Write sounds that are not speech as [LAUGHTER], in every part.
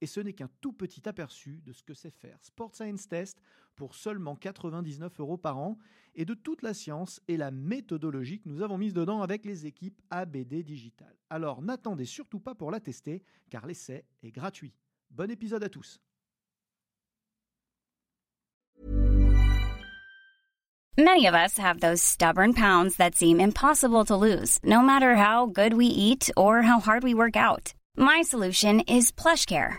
Et ce n'est qu'un tout petit aperçu de ce que c'est faire Sport Science Test pour seulement 99 euros par an et de toute la science et la méthodologie que nous avons mise dedans avec les équipes ABD Digital. Alors n'attendez surtout pas pour la tester car l'essai est gratuit. Bon épisode à tous. Many of us have those stubborn pounds that seem impossible to lose, no matter how good we eat or how hard we work out. My solution is PlushCare.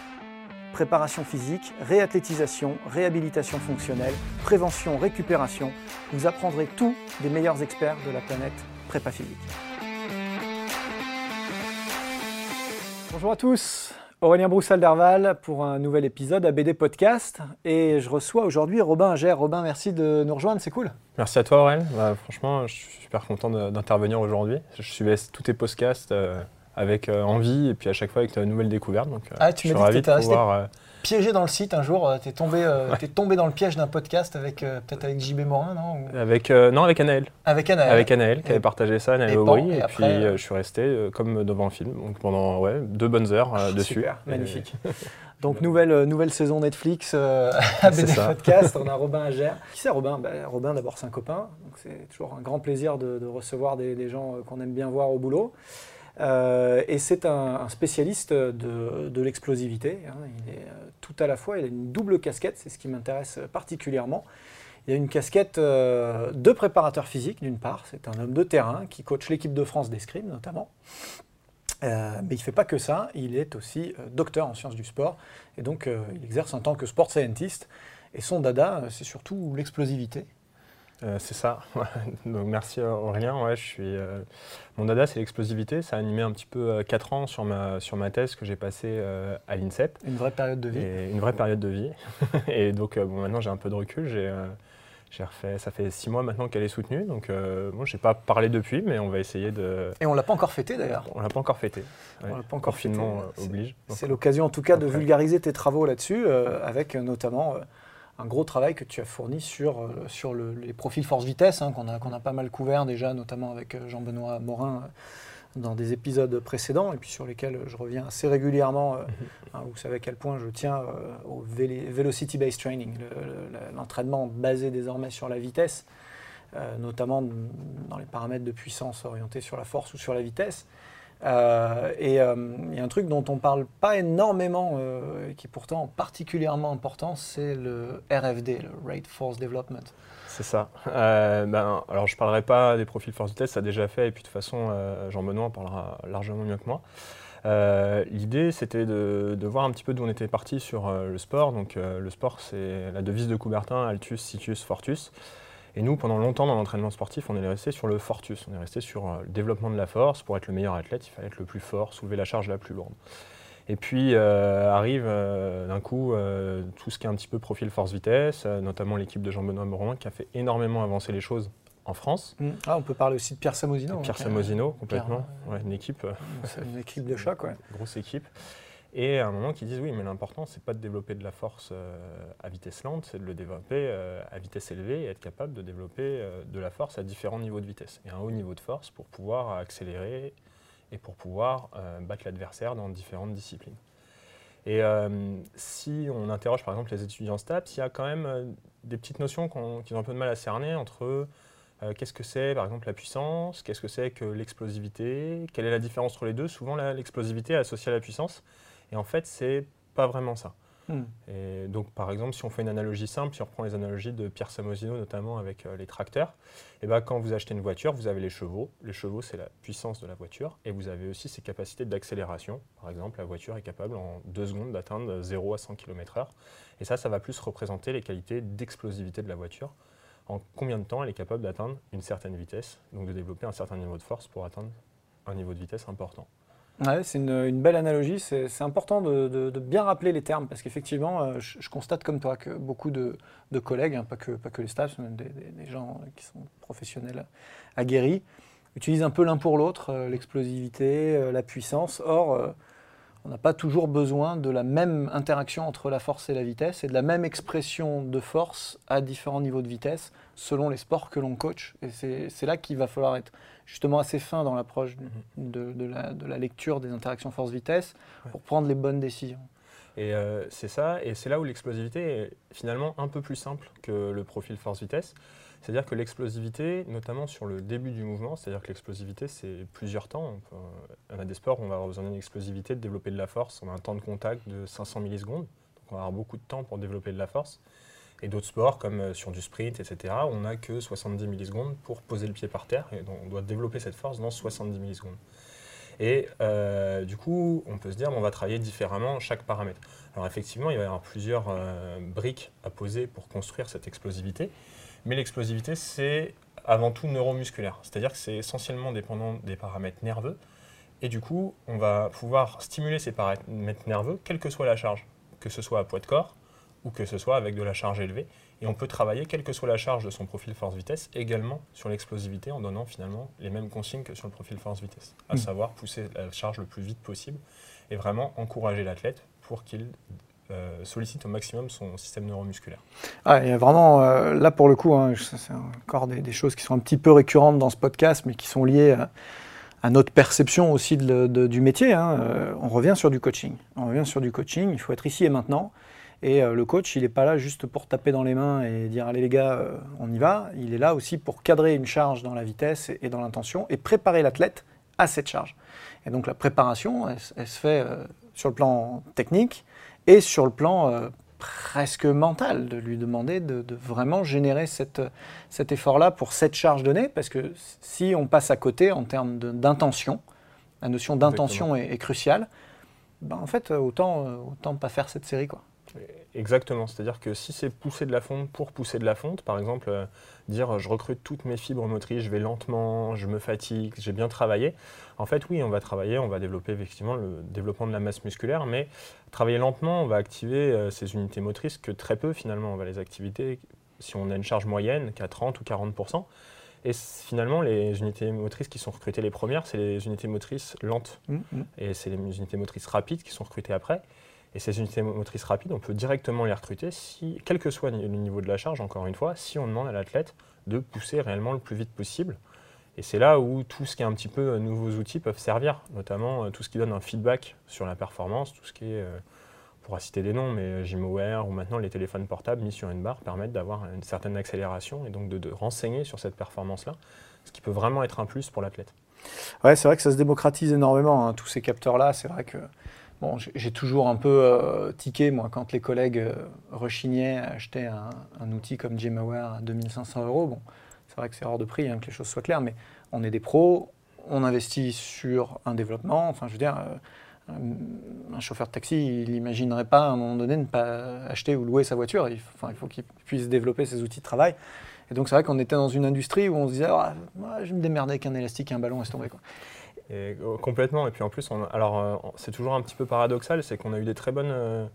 Préparation physique, réathlétisation, réhabilitation fonctionnelle, prévention, récupération, vous apprendrez tout des meilleurs experts de la planète prépa physique. Bonjour à tous, Aurélien Broussal-Derval pour un nouvel épisode ABD Podcast. Et je reçois aujourd'hui Robin Ager. Robin, merci de nous rejoindre, c'est cool. Merci à toi Aurélien. Bah, franchement, je suis super content d'intervenir aujourd'hui. Je suivais tous tes podcasts. euh, avec euh, envie et puis à chaque fois avec de nouvelles découvertes. Donc, euh, Ah, tu m'as dit que resté euh, Piégé dans le site un jour, tu es tombé, [LAUGHS] t'es tombé dans le piège d'un podcast avec peut-être avec JB Morin, non avec, non, avec Anaël. Avec Anna. Avec Anaël qui Et- avait partagé ça, Anaël et Aubry. et puis je suis resté comme devant le film donc pendant ouais, deux bonnes heures [LAUGHS] dessus. Super, magnifique. [LAUGHS] Donc nouvelle, nouvelle saison Netflix euh, ABD ça. Podcast, on a Robin Ager. Qui c'est Robin? Ben, Robin d'abord c'est un copain, donc c'est toujours un grand plaisir de, de recevoir des, des gens qu'on aime bien voir au boulot. Euh, et c'est un, spécialiste de, l'explosivité. hein. Il est euh, tout à la fois, il a une double casquette, c'est ce qui m'intéresse particulièrement. Il a une casquette euh, de préparateur physique d'une part, c'est un homme de terrain qui coach l'équipe de France d'escrime notamment. Mais il ne fait pas que ça, il est aussi docteur en sciences du sport et donc il exerce en tant que sport scientist. Et son dada, c'est surtout l'explosivité. Euh, c'est ça. [LAUGHS] Donc merci euh, Aurélien. Ouais, je suis, euh, Mon dada, c'est l'explosivité. Ça a animé un petit peu 4 ans sur ma, sur ma thèse que j'ai passée euh, à l'INSEP. Une vraie période de vie. Et une vraie période de vie. [LAUGHS] et donc euh, bon, maintenant j'ai un peu de recul. J'ai euh, j'ai refait, ça fait 6 mois maintenant qu'elle est soutenue. Donc euh, bon, j'ai pas parlé depuis, mais on va essayer de. Et on l'a pas encore fêté d'ailleurs. On l'a pas encore fêté. On l'a pas encore. Confinement euh, C'est- oblige. C'est l'occasion en tout cas de vulgariser tes travaux là-dessus, euh, avec euh, notamment euh, un gros travail que tu as fourni sur, euh, sur le- les profils force-vitesse, hein, qu'on a, qu'on a pas mal couvert déjà, notamment avec euh, Jean-Benoît Morin euh, dans des épisodes précédents, et puis sur lesquels je reviens assez régulièrement. euh, hein, vous savez à quel point je tiens euh, au Velocity-Based Training, le- le- l'entraînement basé désormais sur la vitesse, euh, notamment dans les paramètres de puissance orientés sur la force ou sur la vitesse. Euh, et euh, il y a un truc dont on ne parle pas énormément, euh, et qui est pourtant particulièrement important, c'est le RFD, le Rate Force Development. C'est ça. Euh, ben, alors je parlerai pas des profils force vitesse, ça a déjà fait, et puis de toute façon Jean-Benoît en parlera largement mieux que moi. L'idée c'était de, voir un petit peu d'où on était parti sur le sport. Donc le sport c'est la devise de Coubertin, Altus, Situs, Fortus. Et nous, pendant longtemps dans l'entraînement sportif, on est resté sur le fortus. On est resté sur euh, le développement de la force. Pour être le meilleur athlète, il fallait être le plus fort, soulever la charge la plus lourde. Et puis euh, arrive euh, d'un coup euh, tout ce qui est un petit peu profil force-vitesse, notamment l'équipe de Jean-Benoît Morin qui a fait énormément avancer les choses en France. Ah, on peut parler aussi de Pierre Samosino. Pierre hein, Samosino, Pierre, complètement. Ouais, une équipe, une équipe de choc, ouais. [LAUGHS] grosse équipe. Et à un moment, qui disent oui, mais l'important, c'est pas de développer de la force euh, à vitesse lente, c'est de le développer euh, à vitesse élevée et être capable de développer euh, de la force à différents niveaux de vitesse. Et un haut niveau de force pour pouvoir accélérer et pour pouvoir battre l'adversaire dans différentes disciplines. Et si on interroge par exemple les étudiants STAPS, il y a quand même des petites notions qu'ils ont un peu de mal à cerner entre qu'est-ce que c'est par exemple la puissance, qu'est-ce que c'est que l'explosivité, quelle est la différence entre les deux? Souvent l'explosivité associée à la puissance et en fait c'est pas vraiment ça. Hmm. Et donc, par exemple, si on fait une analogie simple, si on reprend les analogies de Pierre Samosino, notamment avec euh, les tracteurs, et eh ben, quand vous achetez une voiture, vous avez les chevaux. Les chevaux, c'est la puissance de la voiture. Et vous avez aussi ses capacités d'accélération. Par exemple, la voiture est capable en deux secondes d'atteindre 0 à 100 km/h. Et ça, ça va plus représenter les qualités d'explosivité de la voiture. En combien de temps elle est capable d'atteindre une certaine vitesse, donc de développer un certain niveau de force pour atteindre un niveau de vitesse important. C'est une, belle analogie. C'est important de, bien rappeler les termes parce qu'effectivement, euh, je, constate comme toi que beaucoup de, collègues, hein, pas, que, les staffs, mais des, des, gens qui sont professionnels aguerris, utilisent un peu l'un pour l'autre, euh, l'explosivité, euh, la puissance. Or, on n'a pas toujours besoin de la même interaction entre la force et la vitesse et de la même expression de force à différents niveaux de vitesse selon les sports que l'on coach. Et c'est là qu'il va falloir être justement assez fin dans l'approche de, de, la, lecture des interactions force-vitesse pour prendre les bonnes décisions. Et euh, c'est ça, et c'est là où l'explosivité est finalement un peu plus simple que le profil force-vitesse. C'est-à-dire que l'explosivité, notamment sur le début du mouvement, c'est-à-dire que l'explosivité, c'est plusieurs temps. On, a des sports où on va avoir besoin d'une explosivité, de développer de la force. On a un temps de contact de 500 millisecondes, donc on va avoir beaucoup de temps pour développer de la force. Et d'autres sports, comme euh, sur du sprint, etc., on n'a que 70 millisecondes pour poser le pied par terre, et donc on doit développer cette force dans 70 millisecondes. Et euh, du coup, on peut se dire, on va travailler différemment chaque paramètre. Alors effectivement, il va y avoir plusieurs euh, briques à poser pour construire cette explosivité. Mais l'explosivité, c'est avant tout neuromusculaire. C'est-à-dire que c'est essentiellement dépendant des paramètres nerveux. Et du coup, on va pouvoir stimuler ces paramètres nerveux, quelle que soit la charge, que ce soit à poids de corps ou que ce soit avec de la charge élevée. Et on peut travailler, quelle que soit la charge de son profil force-vitesse, également sur l'explosivité en donnant finalement les mêmes consignes que sur le profil force-vitesse, à hmm. savoir pousser la charge le plus vite possible et vraiment encourager l'athlète pour qu'il sollicite au maximum son système neuromusculaire. Ah, et vraiment, euh, là pour le coup, hein, c'est encore des, choses qui sont un petit peu récurrentes dans ce podcast, mais qui sont liées à, notre perception aussi du métier. Hein. Euh, on revient sur du coaching. On revient sur du coaching, il faut être ici et maintenant. Et le coach, il n'est pas là juste pour taper dans les mains et dire allez les gars, on y va. Il est là aussi pour cadrer une charge dans la vitesse et, dans l'intention et préparer l'athlète à cette charge. Et donc la préparation, elle se fait sur le plan technique, et sur le plan euh, presque mental, de lui demander de, vraiment générer cette, cet effort-là pour cette charge donnée, parce que si on passe à côté en termes d'intention, la notion d'intention est, cruciale, ben en fait, autant, euh, autant pas faire cette série. Quoi. Exactement, c'est-à-dire que si c'est pousser de la fonte pour pousser de la fonte, par exemple, euh, dire je recrute toutes mes fibres motrices, je vais lentement, je me fatigue, j'ai bien travaillé, en fait oui, on va travailler, on va développer effectivement le développement de la masse musculaire, mais travailler lentement, on va activer euh, ces unités motrices que très peu finalement, on va les activer si on a une charge moyenne qu'à 30 ou 40%. Et finalement, les unités motrices qui sont recrutées les premières, c'est les unités motrices lentes. Mmh, mmh. Et c'est les unités motrices rapides qui sont recrutées après. Et ces unités motrices rapides, on peut directement les recruter, si, quel que soit le niveau de la charge, encore une fois, si on demande à l'athlète de pousser réellement le plus vite possible. Et c'est là où tout ce qui est un petit peu euh, nouveaux outils peuvent servir, notamment euh, tout ce qui donne un feedback sur la performance, tout ce qui est, euh, on pourra citer des noms, mais Gymaware ou maintenant les téléphones portables mis sur une barre permettent d'avoir une certaine accélération et donc de, de renseigner sur cette performance-là, ce qui peut vraiment être un plus pour l'athlète. Ouais, c'est vrai que ça se démocratise énormément, hein, tous ces capteurs-là. C'est vrai que Bon, j'ai toujours un peu euh, tiqué, moi, quand les collègues euh, rechignaient à acheter un, outil comme GMAware à 2500 euros. Bon, c'est vrai que c'est hors de prix, hein, que les choses soient claires, mais on est des pros, on investit sur un développement. Enfin, je veux dire, euh, un chauffeur de taxi, il n'imaginerait pas à un moment donné ne pas acheter ou louer sa voiture. Il, enfin, il faut qu'il puisse développer ses outils de travail. Et donc, c'est vrai qu'on était dans une industrie où on se disait, ah, je vais me démerder avec un élastique et un ballon, laisse tomber. Quoi. Et, euh, complètement. Et puis en plus, alors euh, c'est toujours un petit peu paradoxal, c'est qu'on a eu des très bonnes euh,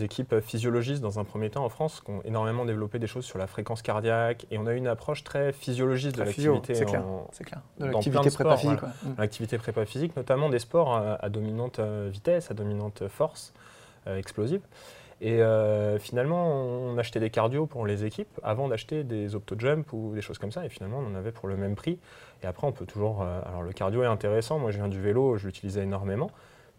équipes physiologistes dans un premier temps en France qui ont énormément développé des choses sur la fréquence cardiaque et on a eu une approche très physiologiste de l'activité. C'est clair, clair. De l'activité prépa physique. Mm. L'activité prépa physique, notamment des sports à, dominante vitesse, à dominante force explosive. Et euh, finalement, on achetait des cardio pour les équipes avant d'acheter des opto-jump ou des choses comme ça. Et finalement, on en avait pour le même prix. Et après, on peut toujours. Euh, alors, le cardio est intéressant. Moi, je viens du vélo, je l'utilisais énormément.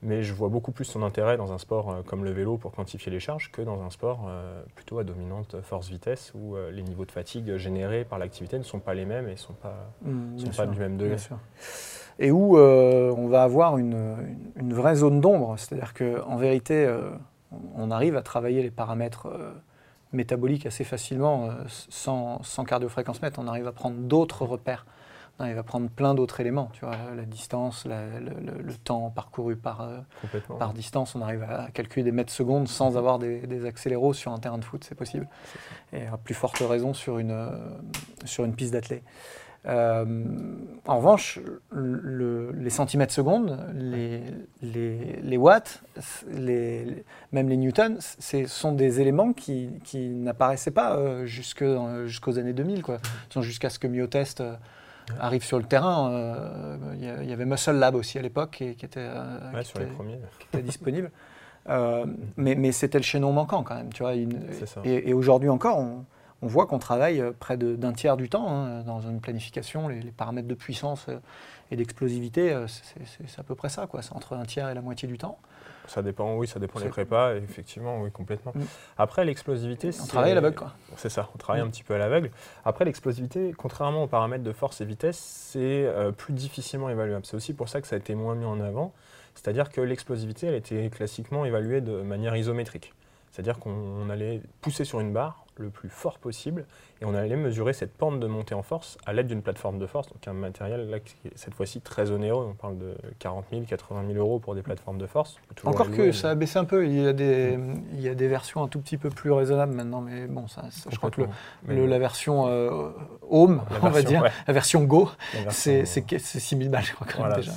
Mais je vois beaucoup plus son intérêt dans un sport euh, comme le vélo pour quantifier les charges que dans un sport plutôt à dominante force-vitesse où les niveaux de fatigue générés par l'activité ne sont pas les mêmes et ne sont pas, mmh, sont pas du même degré. Et où on va avoir une, une, vraie zone d'ombre. C'est-à-dire qu'en vérité, on arrive à travailler les paramètres métaboliques assez facilement sans, sans cardiofréquence-mètre. On arrive à prendre d'autres repères il va prendre plein d'autres éléments, tu vois, la distance, le, temps parcouru par, euh, par distance. On arrive à calculer des mètres secondes sans avoir des, des, accéléros sur un terrain de foot, c'est possible. Et à plus forte raison sur une, euh, sur une piste d'athlète. Euh, en revanche, les centimètres secondes, les, les, watts, les, même les newtons, ce sont des éléments qui, qui n'apparaissaient pas jusqu'aux années 2000, quoi. Jusqu'à ce que Myotest arrive sur le terrain. Euh, il y, avait Muscle Lab aussi à l'époque qui, était, euh, qui, était, disponible. Euh, mais, mais c'était le chaînon manquant quand même. Tu vois, et, aujourd'hui encore, on, voit qu'on travaille près d'un tiers du temps hein, dans une planification. Les, paramètres de puissance et d'explosivité, c'est à peu près ça. C'est entre un tiers et la moitié du temps. Ça dépend, oui, ça dépend des prépas, effectivement, oui, complètement. Mm. Après, l'explosivité, On travaille à l'aveugle, quoi. C'est ça, on travaille mm. un petit peu à l'aveugle. Après, l'explosivité, contrairement aux paramètres de force et vitesse, c'est euh, plus difficilement évaluable. C'est aussi pour ça que ça a été moins mis en avant. C'est-à-dire que l'explosivité, elle était classiquement évaluée de manière isométrique. C'est-à-dire qu'on allait pousser sur une barre le plus fort possible. Et on allait mesurer cette pente de montée en force à l'aide d'une plateforme de force, donc un matériel là, qui est cette fois-ci très onéreux, on parle de 40 000, 80 000 euros pour des plateformes de force. Encore que ça a baissé un peu, il y, a des, il y a des versions un tout petit peu plus raisonnables maintenant, mais bon, ça, je crois que la version euh, Home, on va dire, la version Go, c'est 6 000 balles, je crois, quand voilà, déjà.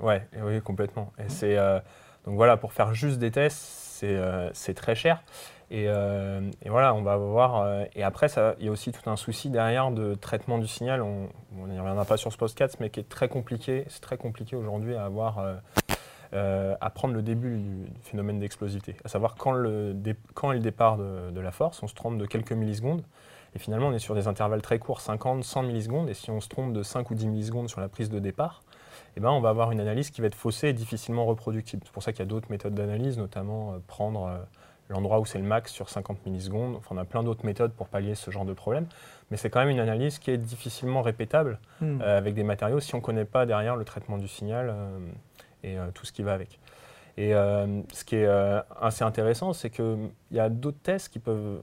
Ouais, oui, complètement. Et c'est, euh, donc voilà, pour faire juste des tests, c'est euh, très cher. Euh, et, voilà, on va voir. Euh, et après, il y a aussi tout un souci derrière de traitement du signal. On n'y reviendra pas sur ce podcast, mais qui est très compliqué. C'est très compliqué aujourd'hui à avoir. Euh, à prendre le début du, phénomène d'explosivité, à savoir quand, le quand est le départ de, la force, on se trompe de quelques millisecondes, et finalement on est sur des intervalles très courts, 50, 100 millisecondes, et si on se trompe de 5 ou 10 millisecondes sur la prise de départ, eh ben, on va avoir une analyse qui va être faussée et difficilement reproductible. C'est pour ça qu'il y a d'autres méthodes d'analyse, notamment prendre l'endroit où c'est le max sur 50 millisecondes. Enfin, on a plein d'autres méthodes pour pallier ce genre de problème. Mais c'est quand même une analyse qui est difficilement répétable hmm. euh, avec des matériaux si on ne connaît pas derrière le traitement du signal euh, et euh, tout ce qui va avec. Et ce qui est assez intéressant, c'est qu'il y a d'autres tests qui peuvent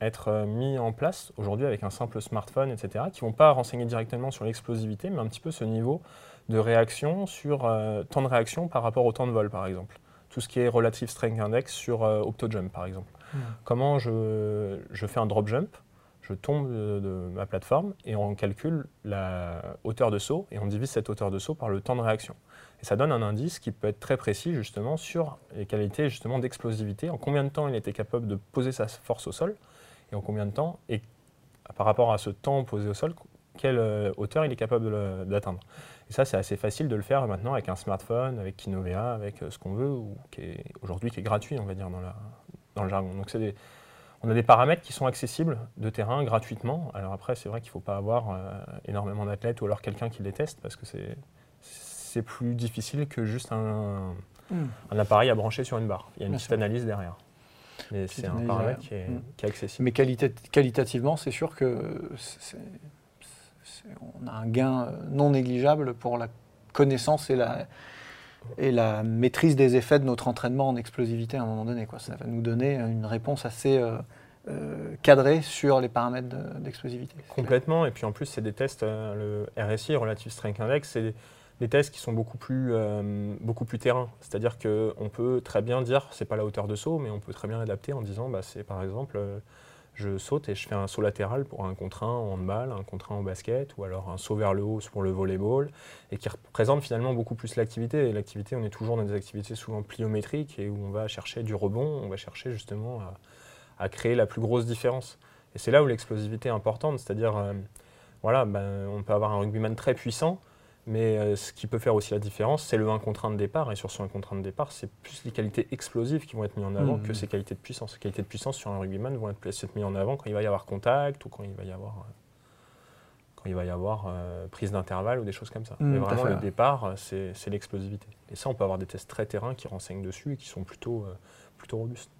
être mis en place aujourd'hui avec un simple smartphone, etc., qui ne vont pas renseigner directement sur l'explosivité, mais un petit peu ce niveau de réaction sur temps de réaction par rapport au temps de vol, par exemple tout ce qui est Relative Strength Index sur euh, OptoJump, par exemple. Hmm. Comment je, fais un drop jump, je tombe de, ma plateforme et on calcule la hauteur de saut et on divise cette hauteur de saut par le temps de réaction. Et ça donne un indice qui peut être très précis justement sur les qualités justement d'explosivité, en combien de temps il était capable de poser sa force au sol et en combien de temps, et par rapport à ce temps posé au sol, quelle euh, hauteur il est capable d'atteindre. Et ça, c'est assez facile de le faire maintenant avec un smartphone, avec Kinovea, avec euh, ce qu'on veut, ou qui est aujourd'hui qui est gratuit, on va dire, dans, la, dans le jargon. Donc des, on a des paramètres qui sont accessibles de terrain gratuitement. Alors après, c'est vrai qu'il ne faut pas avoir euh, énormément d'athlètes ou alors quelqu'un qui les teste, parce que c'est plus difficile que juste un, hmm. un, appareil à brancher sur une barre. Il y a une petite analyse derrière. Mais c'est un paramètre qui est, hmm. qui est, accessible. Mais qualitativement, c'est sûr que on a un gain non négligeable pour la connaissance et la, et la maîtrise des effets de notre entraînement en explosivité à un moment donné. Quoi. Ça va nous donner une réponse assez euh, euh, cadrée sur les paramètres d'explosivité. Complètement, et puis en plus c'est des tests, euh, le RSI, Relative Strength Index, c'est des tests qui sont beaucoup plus, beaucoup plus terrain. C'est-à-dire qu'on peut très bien dire, c'est pas la hauteur de saut, mais on peut très bien adapter en disant, bah, c'est par exemple je saute et je fais un saut latéral pour un contre 1 en handball, un contre 1 en basket, ou alors un saut vers le haut pour le volleyball, et qui représente finalement beaucoup plus l'activité. Et l'activité, on est toujours dans des activités souvent pliométriques, et où on va chercher du rebond, on va chercher justement à, créer la plus grosse différence. Et c'est là où l'explosivité est importante, c'est-à-dire, euh, voilà, ben, on peut avoir un rugbyman très puissant, mais euh, ce qui peut faire aussi la différence, c'est le 1 contre 1 de départ. Et sur ce 1 contre 1 de départ, c'est plus les qualités explosives qui vont être mises en avant mmh. que ses qualités de puissance. Les qualités de puissance sur un rugbyman vont être, mises en avant quand il va y avoir contact ou quand il va y avoir, euh, quand il va y avoir euh, prise d'intervalle ou des choses comme ça. Mmh, mais vraiment, le départ, c'est l'explosivité. Et ça, on peut avoir des tests très terrain qui renseignent dessus et qui sont plutôt, plutôt robustes.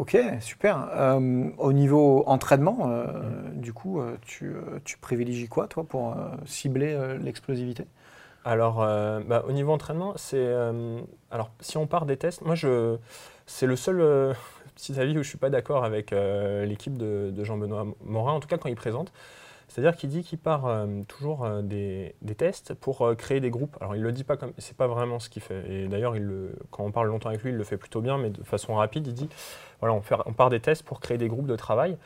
Ok, super. Euh, au niveau entraînement, euh, du coup, euh, tu, privilégies quoi, toi, pour cibler l'explosivité? Alors, bah, au niveau entraînement, c'est. alors, si on part des tests, moi, je. c'est le seul [LAUGHS] petit avis où je ne suis pas d'accord avec l'équipe de, Jean-Benoît Morin, en tout cas quand il présente. C'est-à-dire qu'il dit qu'il part toujours des, tests pour créer des groupes. Alors il le dit pas comme, c'est pas vraiment ce qu'il fait. Et d'ailleurs, quand on parle longtemps avec lui, il le fait plutôt bien, mais de façon rapide, il dit, voilà, on, part des tests pour créer des groupes de travail.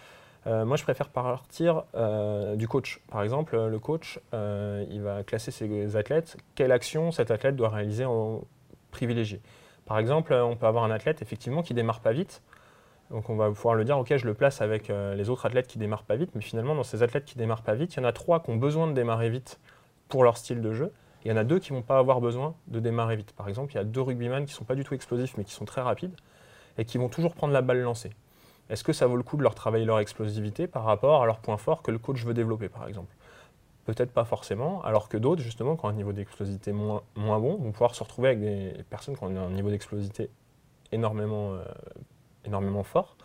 Euh, moi, je préfère partir euh, du coach. Par exemple, le coach, euh, il va classer ses athlètes. Quelle action cet athlète doit réaliser en privilégié? Par exemple, on peut avoir un athlète, effectivement, qui démarre pas vite. Donc, on va pouvoir le dire, OK, je le place avec les autres athlètes qui démarrent pas vite. Mais finalement, dans ces athlètes qui démarrent pas vite, il y en a trois qui ont besoin de démarrer vite pour leur style de jeu. Il y en a deux qui vont pas avoir besoin de démarrer vite. Par exemple, il y a deux rugbyman qui ne sont pas du tout explosifs, mais qui sont très rapides et qui vont toujours prendre la balle lancée. Est-ce que ça vaut le coup de leur travailler leur explosivité par rapport à leurs points forts que le coach veut développer, par exemple? Peut-être pas forcément, alors que d'autres, justement, qui ont un niveau d'explosivité moins, moins bon, vont pouvoir se retrouver avec des personnes qui ont un niveau d'explosivité énormément, euh, énormément fort,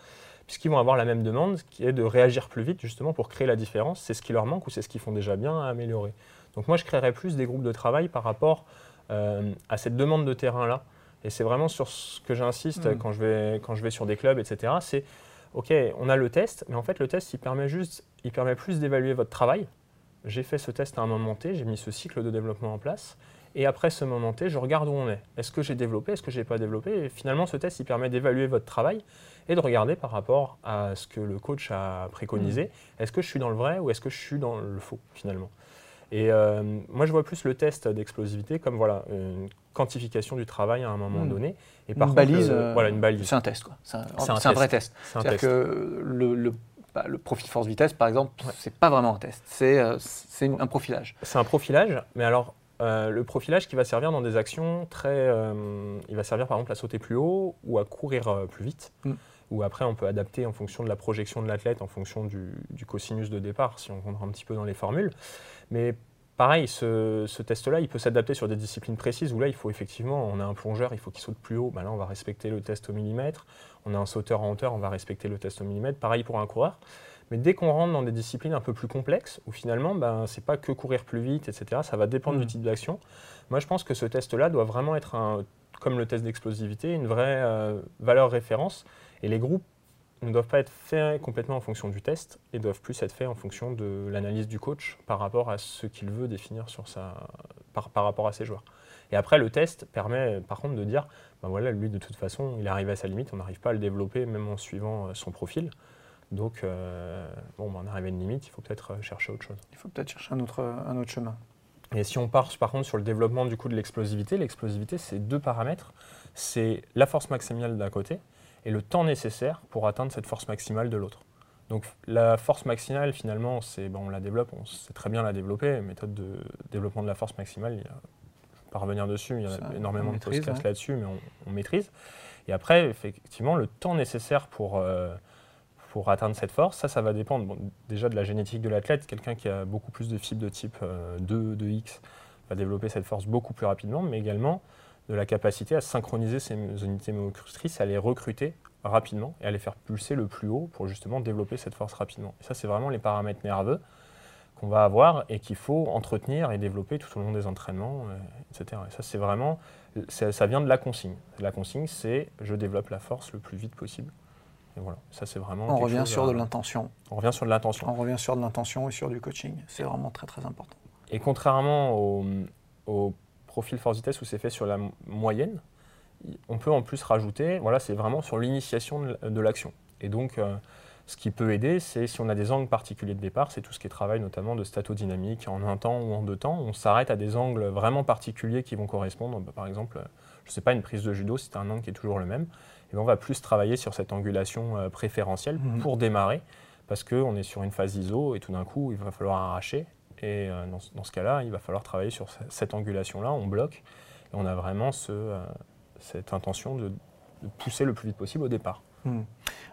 puisqu'ils vont avoir la même demande qui est de réagir plus vite, justement, pour créer la différence. C'est ce qui leur manque ou c'est ce qu'ils font déjà bien à améliorer. Donc moi, je créerais plus des groupes de travail par rapport euh, à cette demande de terrain-là. Et c'est vraiment sur ce que j'insiste mm. quand, je vais, quand je vais sur des clubs, etc. C'est OK, on a le test, mais en fait, le test, il permet juste, il permet plus d'évaluer votre travail. J'ai fait ce test à un moment T, j'ai mis ce cycle de développement en place. Et après ce moment T, je regarde où on est. Est-ce que j'ai développé Est-ce que je n'ai pas développé? Et finalement, ce test, il permet d'évaluer votre travail et de regarder par rapport à ce que le coach a préconisé. Mmh. Est-ce que je suis dans le vrai ou est-ce que je suis dans le faux, finalement? Et euh, moi, je vois plus le test d'explosivité comme voilà, une quantification du travail à un moment mmh. donné. Et par une, balise, euh, voilà, une balise. C'est un test, quoi. C'est un, vrai test. C'est-à-dire que le, bah, le, profil force-vitesse, par exemple, ce c'est pas vraiment un test. C'est euh, un profilage. C'est un profilage, mais alors euh, le profilage qui va servir dans des actions très. il va servir par exemple à sauter plus haut ou à courir plus vite. Mmh. Ou après, on peut adapter en fonction de la projection de l'athlète, en fonction du, du, cosinus de départ, si on rentre un petit peu dans les formules. Mais Pareil, ce, test-là, il peut s'adapter sur des disciplines précises où là, il faut effectivement, on a un plongeur, il faut qu'il saute plus haut, ben là, on va respecter le test au millimètre. On a un sauteur en hauteur, on va respecter le test au millimètre. Pareil pour un coureur. Mais dès qu'on rentre dans des disciplines un peu plus complexes, où finalement, ben, c'est pas que courir plus vite, etc., ça va dépendre du mm. type d'action. Moi, je pense que ce test-là doit vraiment être, un, comme le test d'explosivité, une vraie euh, valeur référence. Et les groupes ne doivent pas être faits complètement en fonction du test et doivent plus être faits en fonction de l'analyse du coach par rapport à ce qu'il veut définir sur sa, par, par, rapport à ses joueurs. Et après, le test permet par contre de dire, ben voilà, lui de toute façon, il est arrivé à sa limite, on n'arrive pas à le développer même en suivant euh, son profil. Donc, euh, bon, ben on arrive à une limite, il faut peut-être euh, chercher autre chose. Il faut peut-être chercher un autre, un autre chemin. Et si on part par contre sur le développement du coup de l'explosivité, l'explosivité c'est deux paramètres. C'est la force maximale d'un côté et le temps nécessaire pour atteindre cette force maximale de l'autre. Donc la force maximale, finalement, c'est, on la développe, on sait très bien la développer, méthode de développement de la force maximale, il y a, pas revenir dessus, il y a énormément de podcasts là-dessus, mais on, maîtrise. Et après, effectivement, le temps nécessaire pour, euh, pour atteindre cette force, ça, ça va dépendre déjà de la génétique de l'athlète. Quelqu'un qui a beaucoup plus de fibres de type 2, euh, 2X va développer cette force beaucoup plus rapidement, mais également de la capacité à synchroniser ces unités motrices, à les recruter rapidement et à les faire pulser le plus haut pour justement développer cette force rapidement. Et ça, c'est vraiment les paramètres nerveux qu'on va avoir et qu'il faut entretenir et développer tout au long des entraînements, euh, etc. Et ça, c'est vraiment, ça vient de la consigne. La consigne, c'est je développe la force le plus vite possible. Et voilà, ça c'est vraiment. On revient sur de l'intention. On revient sur de l'intention. On revient sur de l'intention et sur du coaching. C'est vraiment très très important. Et contrairement au, au profil force vitesse où c'est fait sur la moyenne, on peut en plus rajouter, voilà, c'est vraiment sur l'initiation de l'action. Et donc, euh, ce qui peut aider, c'est si on a des angles particuliers de départ, c'est tout ce qui est travail notamment de statodynamique en un temps ou en deux temps. On s'arrête à des angles vraiment particuliers qui vont correspondre. Bah, par exemple, je ne sais pas, une prise de judo, c'est un angle qui est toujours le même. Et on va plus travailler sur cette angulation euh, préférentielle mhm. pour démarrer, parce qu'on est sur une phase ISO et tout d'un coup, il va falloir arracher. Et euh, dans, ce cas-là, il va falloir travailler sur cette angulation-là, on bloque, et on a vraiment euh, cette intention de, pousser le plus vite possible au départ. Hmm.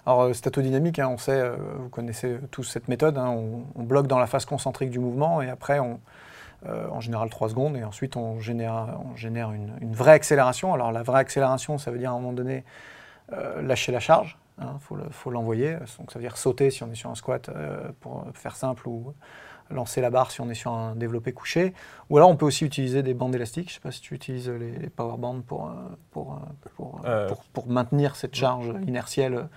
Alors, statodynamique, hein, on sait, vous connaissez tous cette méthode, hein, on, bloque dans la phase concentrique du mouvement, et après, on, en général 3 secondes, et ensuite on génère, on génère une, vraie accélération. Alors, la vraie accélération, ça veut dire à un moment donné lâcher la charge, Il hein, faut l'envoyer. donc ça veut dire sauter si on est sur un squat pour faire simple ou lancer la barre si on est sur un développé couché. Ou alors on peut aussi utiliser des bandes élastiques. Je ne sais pas si tu utilises les, power bands pour, pour, pour, pour, maintenir cette charge inertielle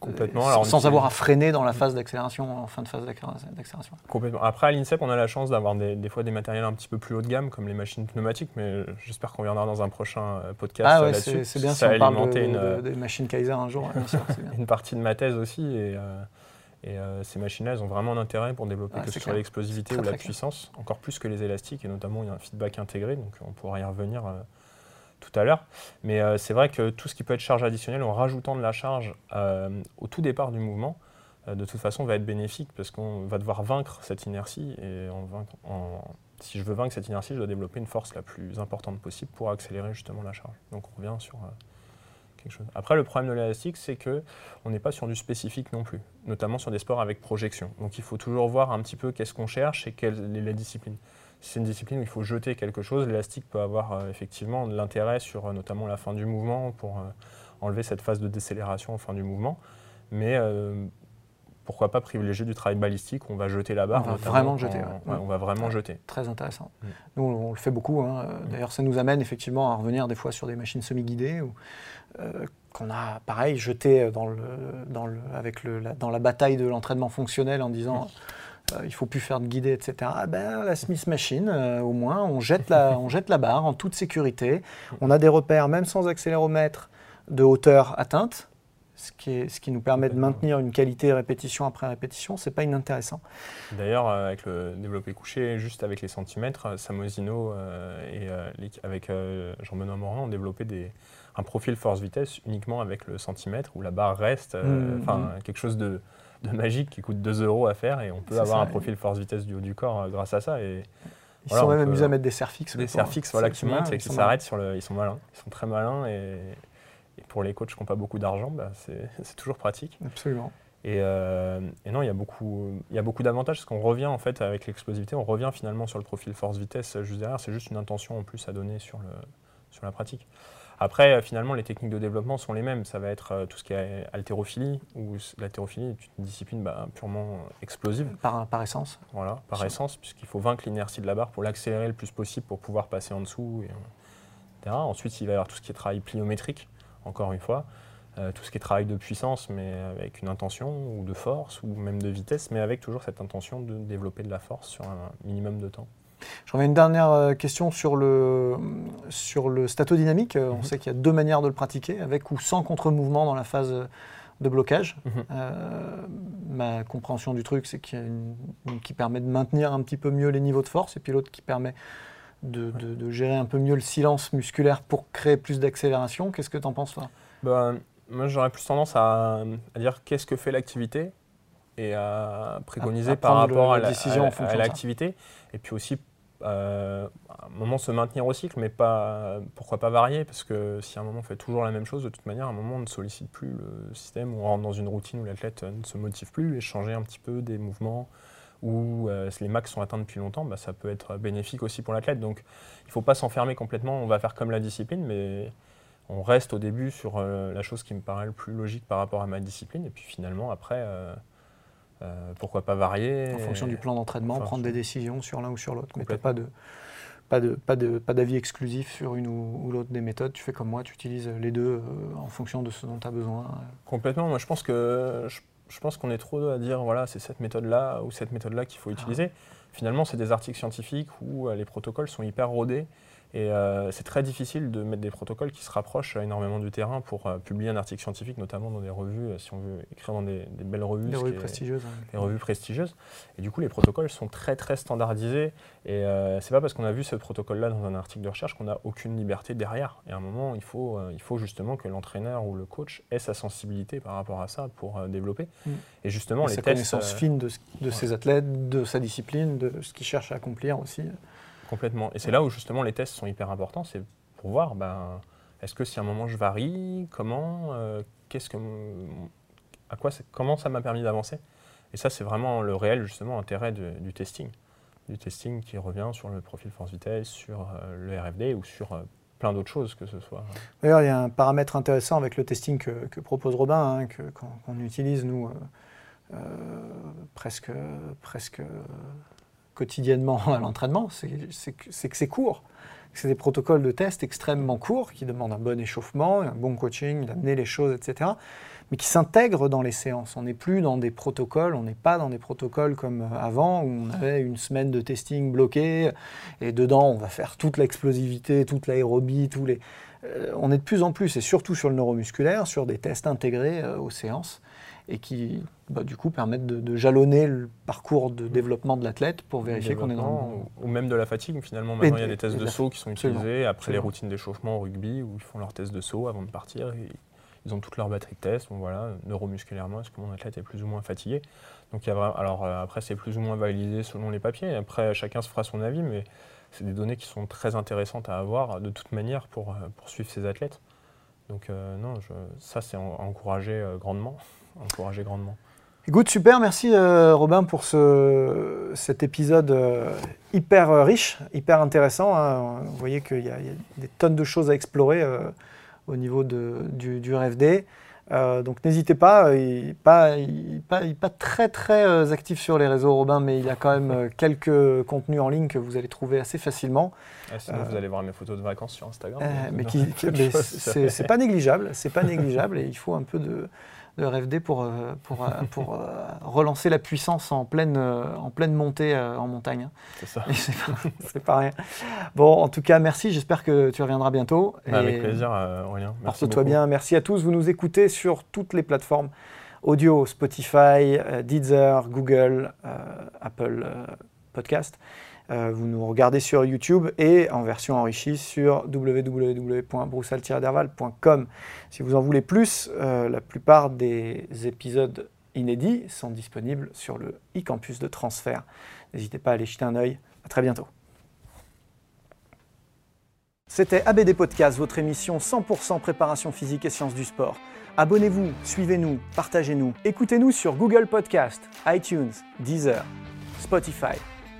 Complètement. sans avoir à freiner dans la phase d'accélération, en fin de phase d'accélération. Complètement. Après, à l'INSEP, on a la chance d'avoir des, fois des matériels un petit peu plus haut de gamme, comme les machines pneumatiques, mais j'espère qu'on viendra dans un prochain euh, podcast ah ouais, là-dessus. C'est bien si on parle de, des machines Kaiser un jour. [LAUGHS] une partie de ma thèse aussi. Et, euh, et euh, ces machines-là, elles ont vraiment un intérêt pour développer que ce soit l'explosivité ou la puissance, encore plus que les élastiques, et notamment il y a un feedback intégré, donc on pourra y revenir tout à l'heure. Mais euh, c'est vrai que tout ce qui peut être charge additionnelle, en rajoutant de la charge euh, au tout départ du mouvement, euh, de toute façon, va être bénéfique parce qu'on va devoir vaincre cette inertie. Et si je veux vaincre cette inertie, je dois développer une force la plus importante possible pour accélérer justement la charge. Donc on revient sur quelque chose. Après, le problème de l'élastique, c'est qu'on n'est pas sur du spécifique non plus, notamment sur des sports avec projection. Donc il faut toujours voir un petit peu qu'est-ce qu'on cherche et quelle est la discipline c'est une discipline où il faut jeter quelque chose, l'élastique peut avoir euh, effectivement de l'intérêt sur euh, notamment la fin du mouvement pour euh, enlever cette phase de décélération en fin du mouvement. Mais pourquoi pas privilégier du travail balistique On va jeter la barre. On va vraiment jeter. on va vraiment jeter. Très intéressant. Mm. Nous, on le fait beaucoup. Hein. Mm. D'ailleurs, ça nous amène effectivement à revenir des fois sur des machines semi-guidées qu'on a, pareil, jeté dans, le, dans, le, avec le, la, dans la bataille de l'entraînement fonctionnel en disant. Mm. Euh, il faut plus faire de guidée, etc. Ah ben, la Smith Machine, euh, au moins, on jette, la, on jette la barre en toute sécurité. On a des repères, même sans accéléromètre, de hauteur atteinte, ce qui, est, ce qui nous permet de maintenir une qualité répétition après répétition. C'est pas inintéressant. D'ailleurs, euh, avec le développé couché, juste avec les centimètres, Samosino et avec Jean-Benoît Morin ont développé des, un profil force-vitesse uniquement avec le centimètre, où la barre reste, mmh, enfin mmh. quelque chose de de magique qui coûte 2 euros à faire et on peut avoir un profil force-vitesse du haut du corps euh, grâce à ça. Et ils sont même amusés à mettre des serres fixes. Des serres fixes voilà, qui montent et qui s'arrêtent sur le. Ils sont malins. Ils sont très malins et, pour les coachs qui n'ont pas beaucoup d'argent, bah, [LAUGHS] c'est toujours pratique. Absolument. Et, euh, et, non, il y a beaucoup, il y a beaucoup d'avantages parce qu'on revient en fait avec l'explosivité, on revient finalement sur le profil force-vitesse juste derrière. C'est juste une intention en plus à donner sur, le, sur la pratique. Après, euh, finalement, les techniques de développement sont les mêmes. Ça va être euh, tout ce qui est haltérophilie, ou l'haltérophilie est une discipline bah, purement explosive. Par, par essence Voilà, par essence, puisqu'il faut vaincre l'inertie de la barre pour l'accélérer le plus possible pour pouvoir passer en dessous, et, etc. Ensuite, il va y avoir tout ce qui est travail pliométrique, encore une fois. Euh, tout ce qui est travail de puissance, mais avec une intention, ou de force, ou même de vitesse, mais avec toujours cette intention de développer de la force sur un minimum de temps. J'en ai une dernière euh, question sur le, sur le statodynamique. Euh, on mhm. sait qu'il y a deux manières de le pratiquer, avec ou sans contre-mouvement dans la phase de blocage. Mhm. Euh, ma compréhension du truc, c'est qu'il y a une, qui permet de maintenir un petit peu mieux les niveaux de force, et puis l'autre qui permet de, de, gérer un peu mieux le silence musculaire pour créer plus d'accélération. Qu'est-ce que tu en penses là ben, Moi, j'aurais plus tendance à, à dire qu'est-ce que fait l'activité et à préconiser par rapport à, l'activité. Et puis aussi, euh, à un moment, se maintenir au cycle, mais pas, pourquoi pas varier? Parce que si à un moment on fait toujours la même chose, de toute manière, à un moment on ne sollicite plus le système, on rentre dans une routine où l'athlète ne se motive plus, et changer un petit peu des mouvements où euh, les max sont atteints depuis longtemps, bah, ça peut être bénéfique aussi pour l'athlète. Donc il ne faut pas s'enfermer complètement, on va faire comme la discipline, mais on reste au début sur euh, la chose qui me paraît le plus logique par rapport à ma discipline, et puis finalement après euh, pourquoi pas varier En fonction du plan d'entraînement, prendre des décisions sur l'un ou sur l'autre. Mais tu pas de pas de pas de pas d'avis exclusif sur une ou, l'autre des méthodes. Tu fais comme moi, tu utilises les deux euh, en fonction de ce dont tu as besoin. Complètement. Moi, je pense que je, pense qu'on est trop à dire voilà c'est cette méthode là ou cette méthode là qu'il faut ah. utiliser. Finalement, c'est des articles scientifiques où euh, les protocoles sont hyper rodés et euh, c'est très difficile de mettre des protocoles qui se rapprochent énormément du terrain pour euh, publier un article scientifique, notamment dans des revues, euh, si on veut écrire dans des, belles revues. Des revues prestigieuses. Des revues prestigieuses. Et du coup, les protocoles sont très très standardisés. Et c'est pas parce qu'on a vu ce protocole-là dans un article de recherche qu'on n'a aucune liberté derrière. Et à un moment, il faut, il faut justement que l'entraîneur ou le coach ait sa sensibilité par rapport à ça pour développer. Mm. Et justement, les sa connaissance fine de, de ses athlètes, de sa discipline, de ce qu'il cherche à accomplir aussi. Complètement. Et c'est là où justement les tests sont hyper importants, c'est pour voir, ben, est-ce que si à un moment je varie, comment, euh, qu'est-ce que, à quoi, comment ça m'a permis d'avancer? Et ça, c'est vraiment le réel justement intérêt du testing, du testing qui revient sur le profil force vitesse, sur euh, le RFD ou sur euh, plein d'autres choses que ce soit. D'ailleurs, il y a un paramètre intéressant avec le testing que, propose Robin, hein, qu'on utilise nous presque, presque quotidiennement [LAUGHS] à l'entraînement, c'est que c'est court. C'est des protocoles de test extrêmement courts qui demandent un bon échauffement, un bon coaching, d'amener les choses, etc. Mais qui s'intègrent dans les séances. On n'est plus dans des protocoles, on n'est pas dans des protocoles comme avant où on avait une semaine de testing bloqué et dedans on va faire toute l'explosivité, toute l'aérobie, tous les. Euh, on est de plus en plus, et surtout sur le neuromusculaire, sur des tests intégrés euh, aux séances et qui, bah, du coup, permettent de, jalonner le parcours de développement de l'athlète pour vérifier qu'on est dans Ou même de la fatigue, finalement. Maintenant, il y a des tests de saut qui sont utilisés après les routines d'échauffement au rugby où ils font leurs tests de saut avant de partir. Et ils ont toute leur batterie de tests. Bon, voilà, neuromusculairement, est-ce que mon athlète est plus ou moins fatigué? Donc, il y a, alors, euh, après, c'est plus ou moins validé selon les papiers. Après, chacun se fera son avis, mais c'est des données qui sont très intéressantes à avoir de toute manière pour, euh, pour suivre ces athlètes. Donc, euh, non, ça, c'est encouragé grandement encourager grandement. Écoute, super, merci euh, Robin pour ce, cet épisode euh, hyper euh, riche, hyper intéressant. Hein. Vous voyez qu'il y, a des tonnes de choses à explorer au niveau de, du, du, RFD. donc n'hésitez pas, il n'est pas, pas, pas, très très actif sur les réseaux Robin, mais il y a quand même quelques contenus en ligne que vous allez trouver assez facilement. Ah, sinon vous allez voir mes photos de vacances sur Instagram. mais, [LAUGHS] mais c'est pas négligeable, c'est pas négligeable et il faut un peu de de RFD pour, euh, pour, euh, pour euh, relancer la puissance en pleine, en pleine montée en montagne. C'est ça. [LAUGHS] C'est pas, rien. Bon, en tout cas, merci. J'espère que tu reviendras bientôt. Bah, avec plaisir, Aurélien. Porte-toi bien. Merci à tous. Vous nous écoutez sur toutes les plateformes audio Spotify, Deezer, Google, Apple Podcast. Euh, vous nous regardez sur YouTube et en version enrichie sur www.broussal-derval.com. Si vous en voulez plus, euh, la plupart des épisodes inédits sont disponibles sur le e-campus de transfert. N'hésitez pas à aller jeter un œil. À très bientôt. C'était ABD Podcast, votre émission 100% préparation physique et sciences du sport. Abonnez-vous, suivez-nous, partagez-nous. Écoutez-nous sur Google Podcast, iTunes, Deezer, Spotify.